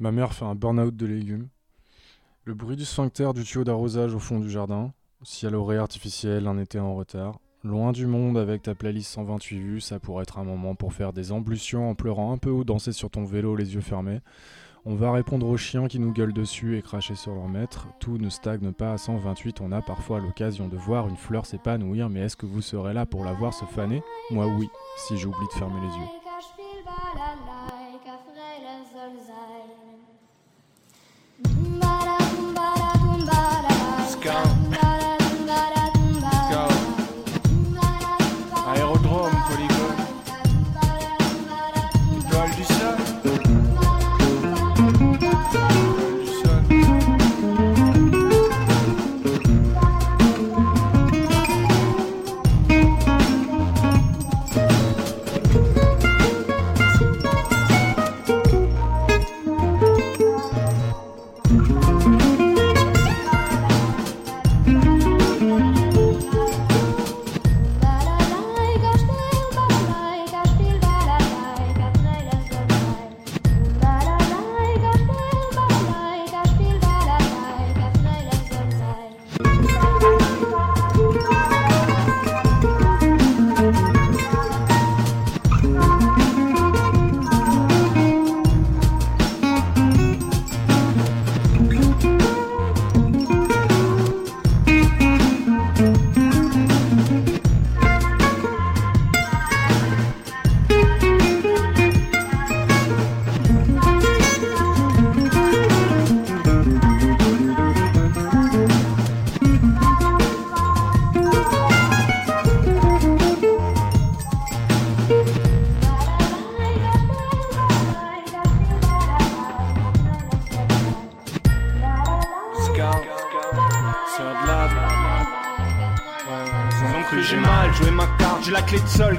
Ma mère fait un burn-out de légumes. Le bruit du sphincter du tuyau d'arrosage au fond du jardin. Ciel aurait artificiel, un été en retard. Loin du monde avec ta playlist 128 vues, ça pourrait être un moment pour faire des emblutions en pleurant un peu ou danser sur ton vélo les yeux fermés. On va répondre aux chiens qui nous gueulent dessus et cracher sur leur maître. Tout ne stagne pas à 128, on a parfois l'occasion de voir une fleur s'épanouir, mais est-ce que vous serez là pour la voir se faner? Moi oui, si j'oublie de fermer les yeux.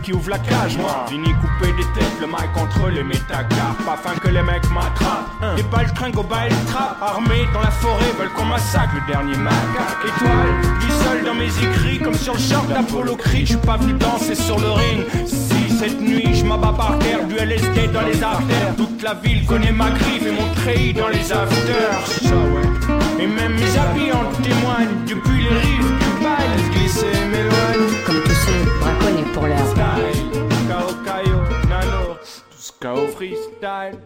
Qui ouvre la cage, moi. Fini couper des têtes, le mic contre les métacarpes, afin que les mecs m'attrapent. Les balles trinquent au bail trap, armés dans la forêt, veulent qu'on massacre le dernier macaque. Étoile, du seul dans mes écrits, comme sur le char d'Apollo Creed, je pas venu danser sur le ring. Si cette nuit, je m'abats par terre, du LSD dans les artères. Toute la ville connaît ma griffe et mon treillis dans les afters. Et même mes habits en témoignent, depuis les rives du bail, glisser m'éloigne. Comme tous ceux braconnés pour l'heure. Go freestyle.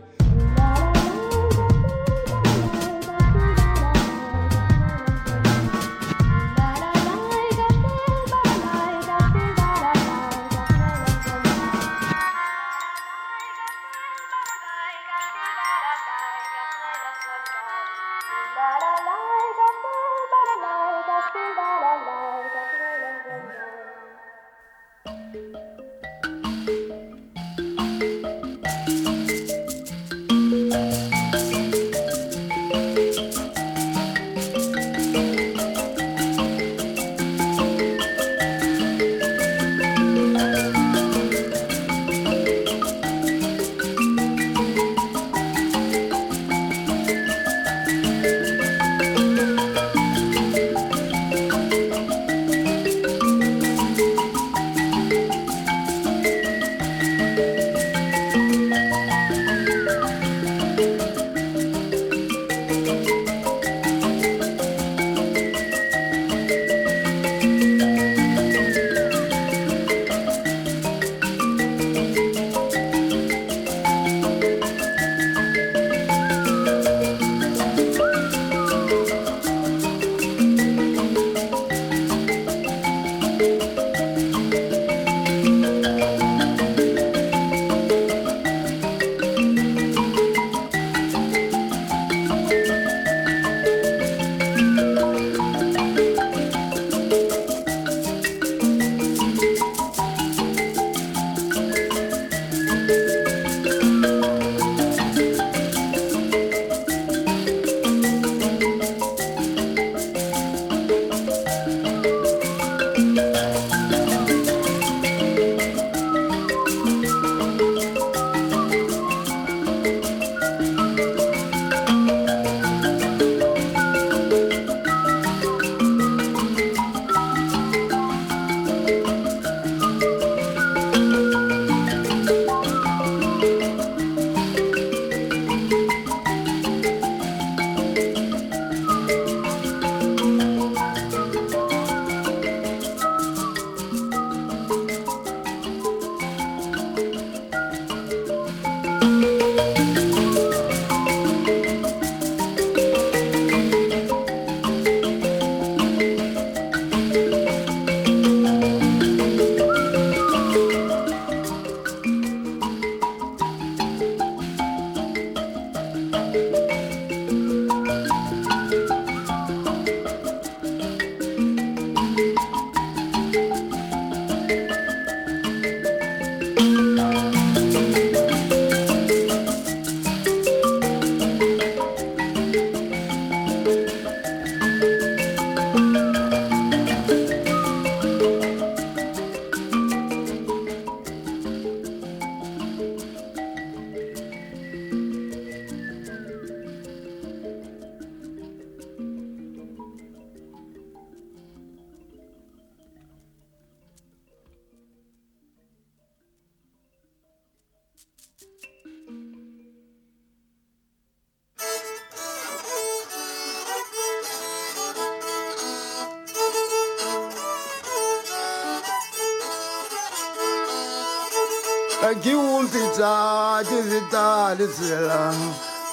Venezuela.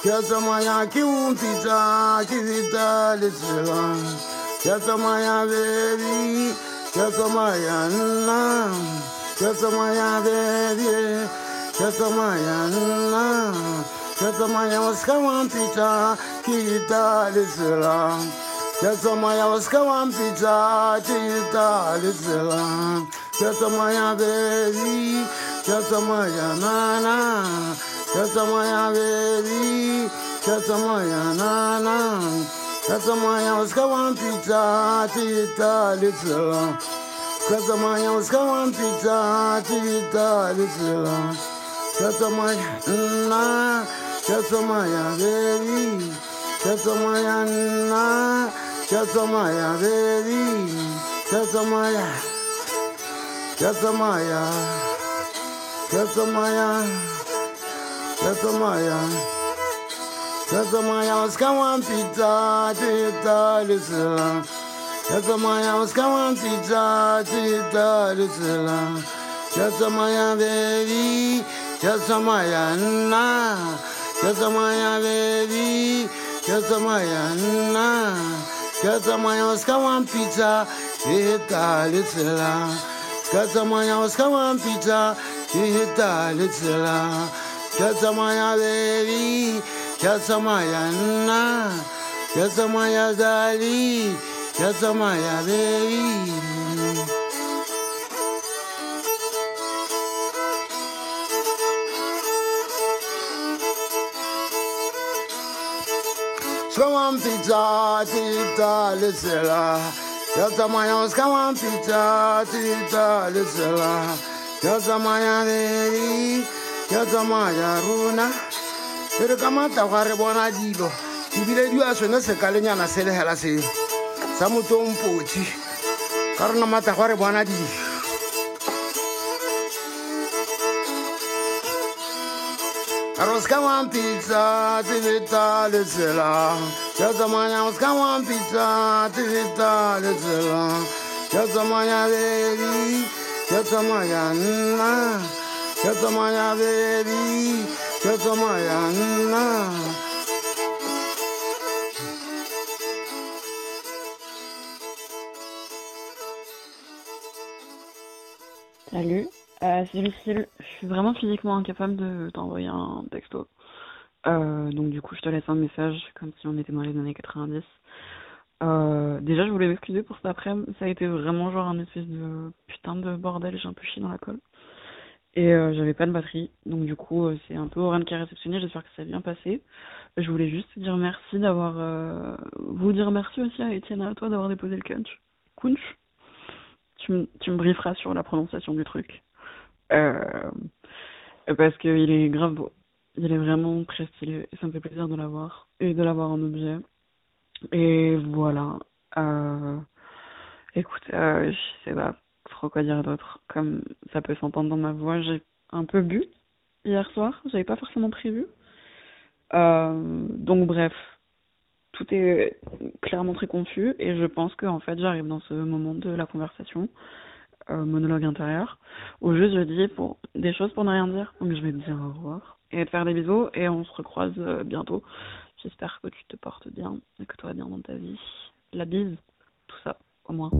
Chiesa Maya Kiumpita, Kirita Venezuela. Chiesa Maya Vedi, Chiesa Maya Nna. Chiesa Maya Vedi, Chiesa Maya Nna. Chiesa Maya Waskawampita, Kirita Venezuela. Chiesa Maya Waskawampita, Kirita Venezuela. Chiesa Maya Vedi, Chiesa Maya Nana. ಶತಮಯ ವೇದಿ ಶತಮಯ ನಾನ ಶತಮಯ ಉಸ್ಕವಂತಿಚಾ ಚಿತಾಲಿಸ ಶತಮಯ ಉಸ್ಕವಂತಿಚಾ ಚಿತಾಲಿಸ ಶತಮಯ ನಾ ಶತಮಯ ವೇದಿ ಶತಮಯ ನಾ ಶತಮಯ ವೇದಿ ಶತಮಯ ಶತಮಯ ಶತಮಯ Nasamaya. Nasamaya uskawan pita tita lisila. Nasamaya pizza pita tita lisila. Nasamaya baby. Nasamaya na. Nasamaya baby. Nasamaya na. pizza uskawan pita tita lisila. Nasamaya uskawan pizza tita lisila. ಕೆಲಸಮಯ ದೇವಿ ಕೆಲಸಮಯ ಅನ್ನ ಕೆಲಸಮಯ ದಾರಿ ಕೆಲಸಮಯ ದೇವಿ Scawan pizza, tita, lisela. Yata maya, scawan pizza, tita, lisela. Yata maya, lady ya tsamaya rona e re ka matlago a re bona dilo ebile di a sone se ka lenyana se le hela seno sa motsompotsi ka rona matlago a re bona dilo Roska one pizza, tivita lezela. Just a mania, pizza, tivita lezela. Just a mania, baby. Just a. baby, kasa maya na. Salut, euh, c'est Lucille. Je suis vraiment physiquement incapable de t'envoyer un texto. Euh, donc du coup, je te laisse un message comme si on était dans les années 90. Euh, déjà, je voulais m'excuser pour cet après-midi. Ça a été vraiment genre un espèce de putain de bordel. J'ai un peu chié dans la colle. Et euh, j'avais pas de batterie. Donc du coup, euh, c'est un peu Oran qui a réceptionné. J'espère que ça a bien passé. Je voulais juste te dire merci d'avoir... euh, vous dire merci aussi à Étienne à toi d'avoir déposé le kunch. Kunch tu, me- tu me brieferas sur la prononciation du truc. Euh, parce qu'il est grave beau. Il est vraiment très stylé. Et ça me fait plaisir de l'avoir. Et de l'avoir en objet. Et voilà. Euh, écoute, euh, je sais pas trop quoi dire d'autre. Comme ça peut s'entendre dans ma voix, j'ai un peu bu hier soir. J'avais pas forcément prévu. Euh, donc bref, tout est clairement très confus et je pense que en fait j'arrive dans ce moment de la conversation, euh, monologue intérieur, où juste je dis des choses pour ne rien dire. Donc je vais te dire au revoir et te faire des bisous et on se recroise euh, bientôt. J'espère que tu te portes bien et que tout va bien dans ta vie. La bise, tout ça, au moins.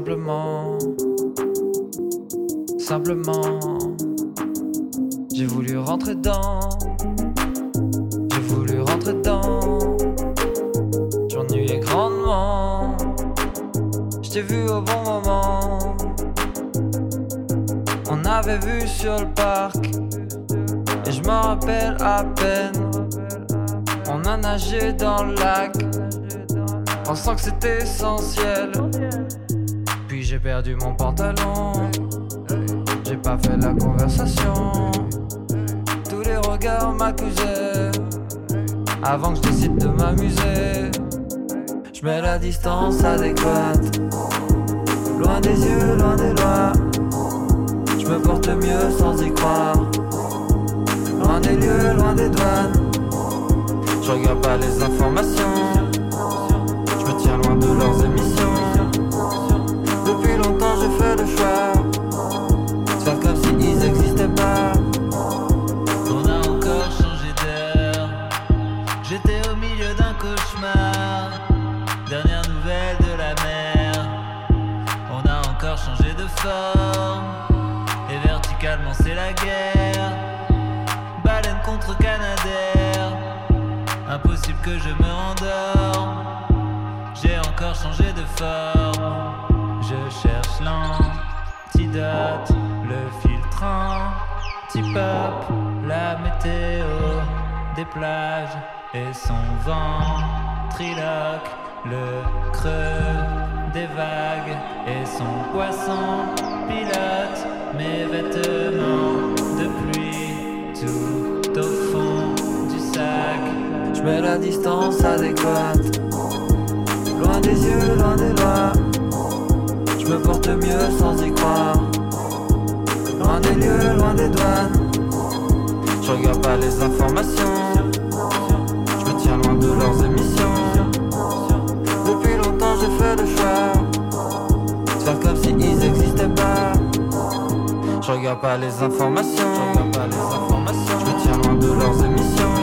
Simplement, simplement, j'ai voulu rentrer dedans, j'ai voulu rentrer dedans, j'ennuyais grandement, je t'ai vu au bon moment, on avait vu sur le parc, et je m'en rappelle à peine, on a nagé dans le lac. Pensant que c'était essentiel. J'ai perdu mon pantalon, j'ai pas fait la conversation. Tous les regards m'accusaient avant que je décide de m'amuser. Je mets la distance adéquate, loin des yeux, loin des lois. Je me porte mieux sans y croire, loin des lieux, loin des douanes. Je regarde pas les informations de leurs émissions. Et verticalement c'est la guerre. Baleine contre Canadair, impossible que je me rendorme changer de forme. Je cherche l'antidote, le filtrant, tip up, la météo des plages et son vent triloque, le creux des vagues et son poisson pilote mes vêtements de pluie tout au fond du sac. Je mets la distance adéquate Loin des yeux, loin des lois. Je me porte mieux sans y croire. Loin des lieux, loin des douanes. Je regarde pas les informations. Je me tiens loin de leurs émissions. Depuis longtemps j'ai fait le choix. Faire comme si ils existaient pas. Je regarde pas les informations. Je me tiens loin de leurs émissions.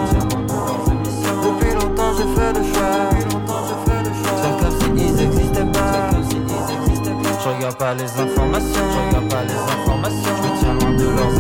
Depuis longtemps j'ai fait le choix. Je regarde pas les informations, je regarde pas les informations. Je me tiens loin de leurs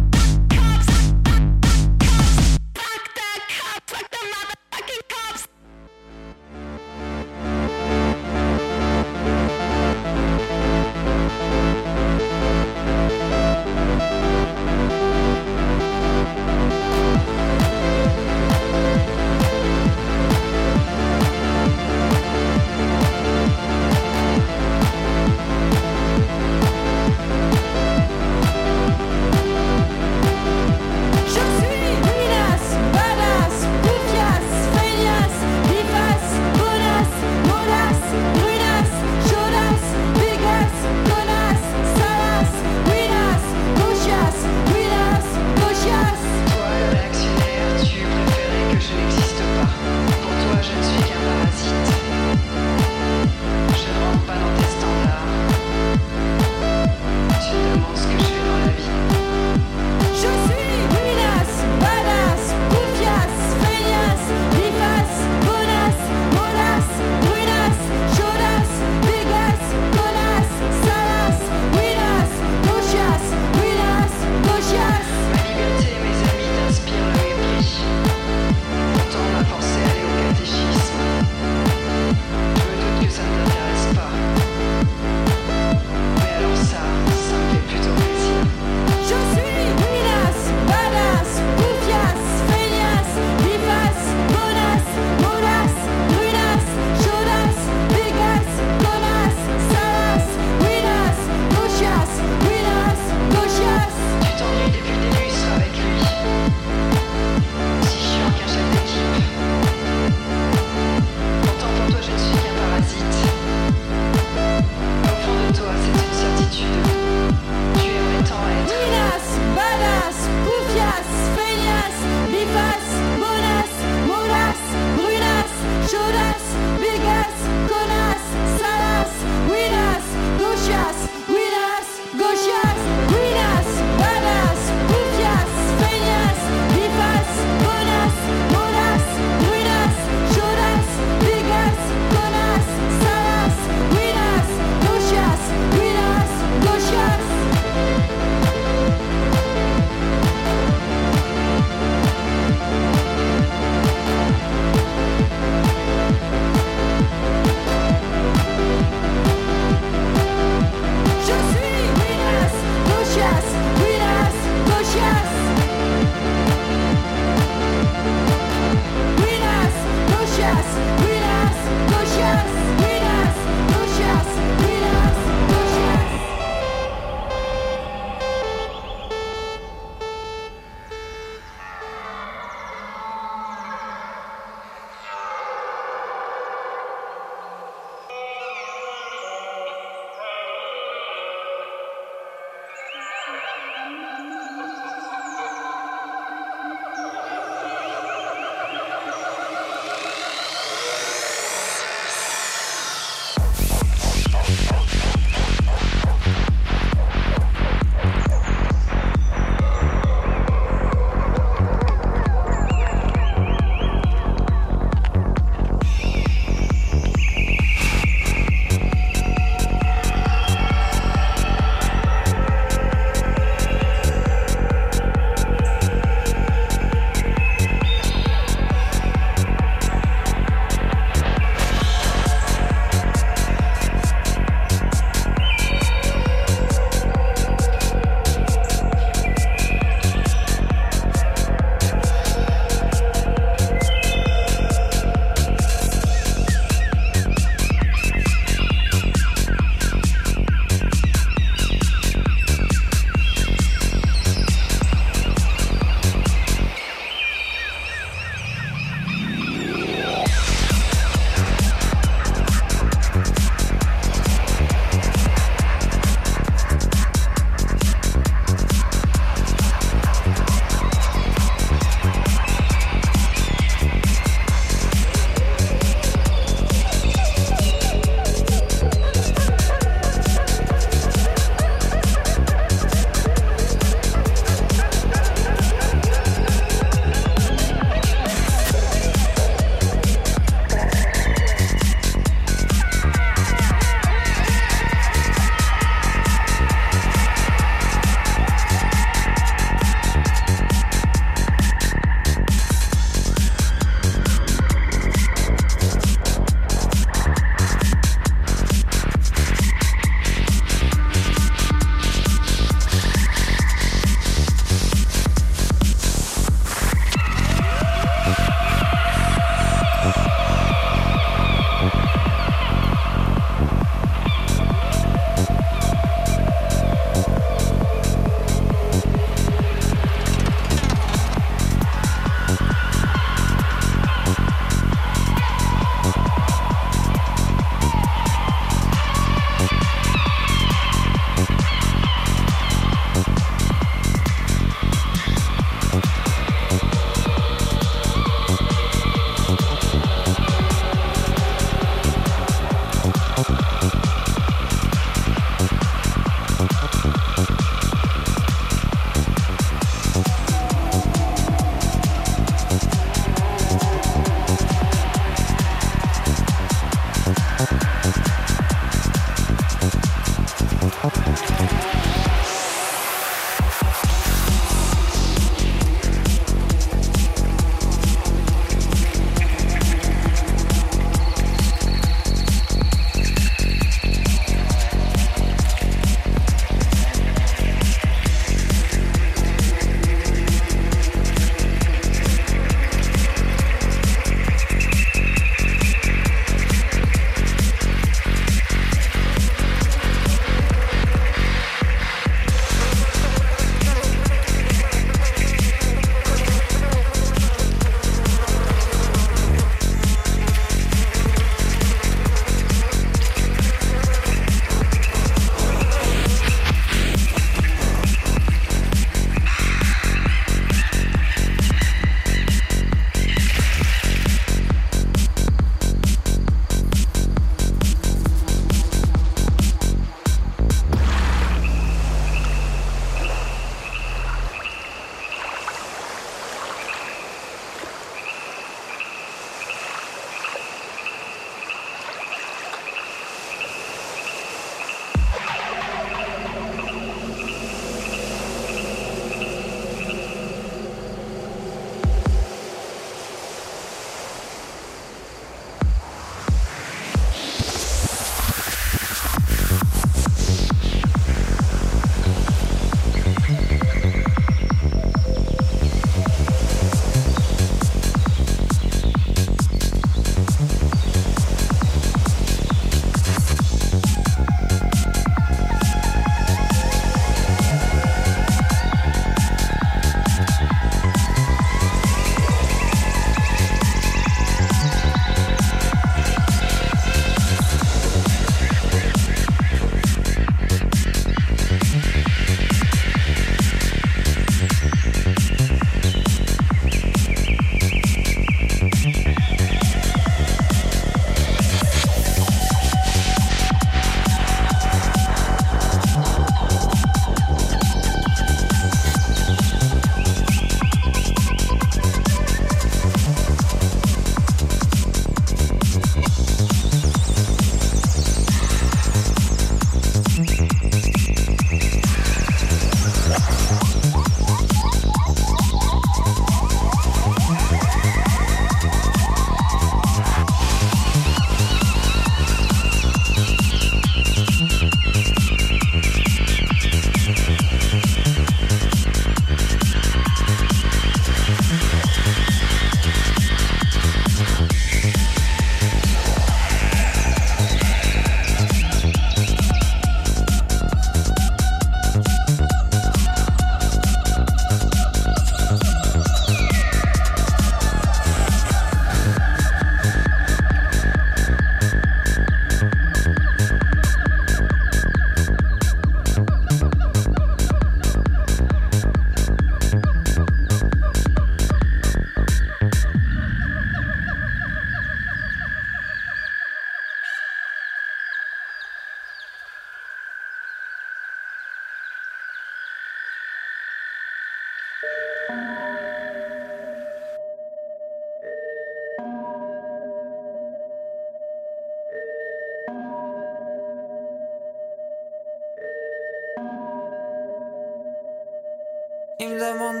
Il me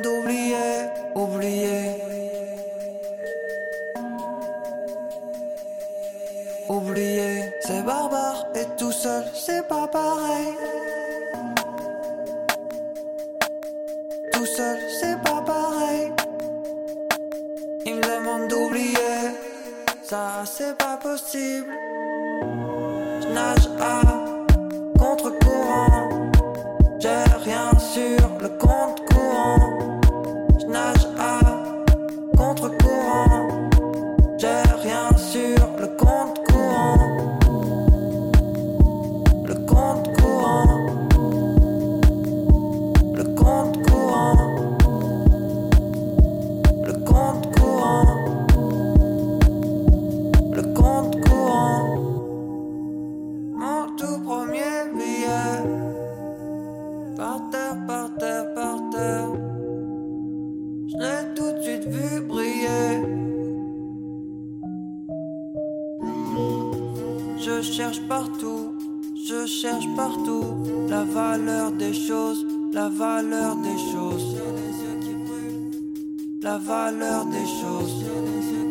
valeur des choses. La valeur des choses.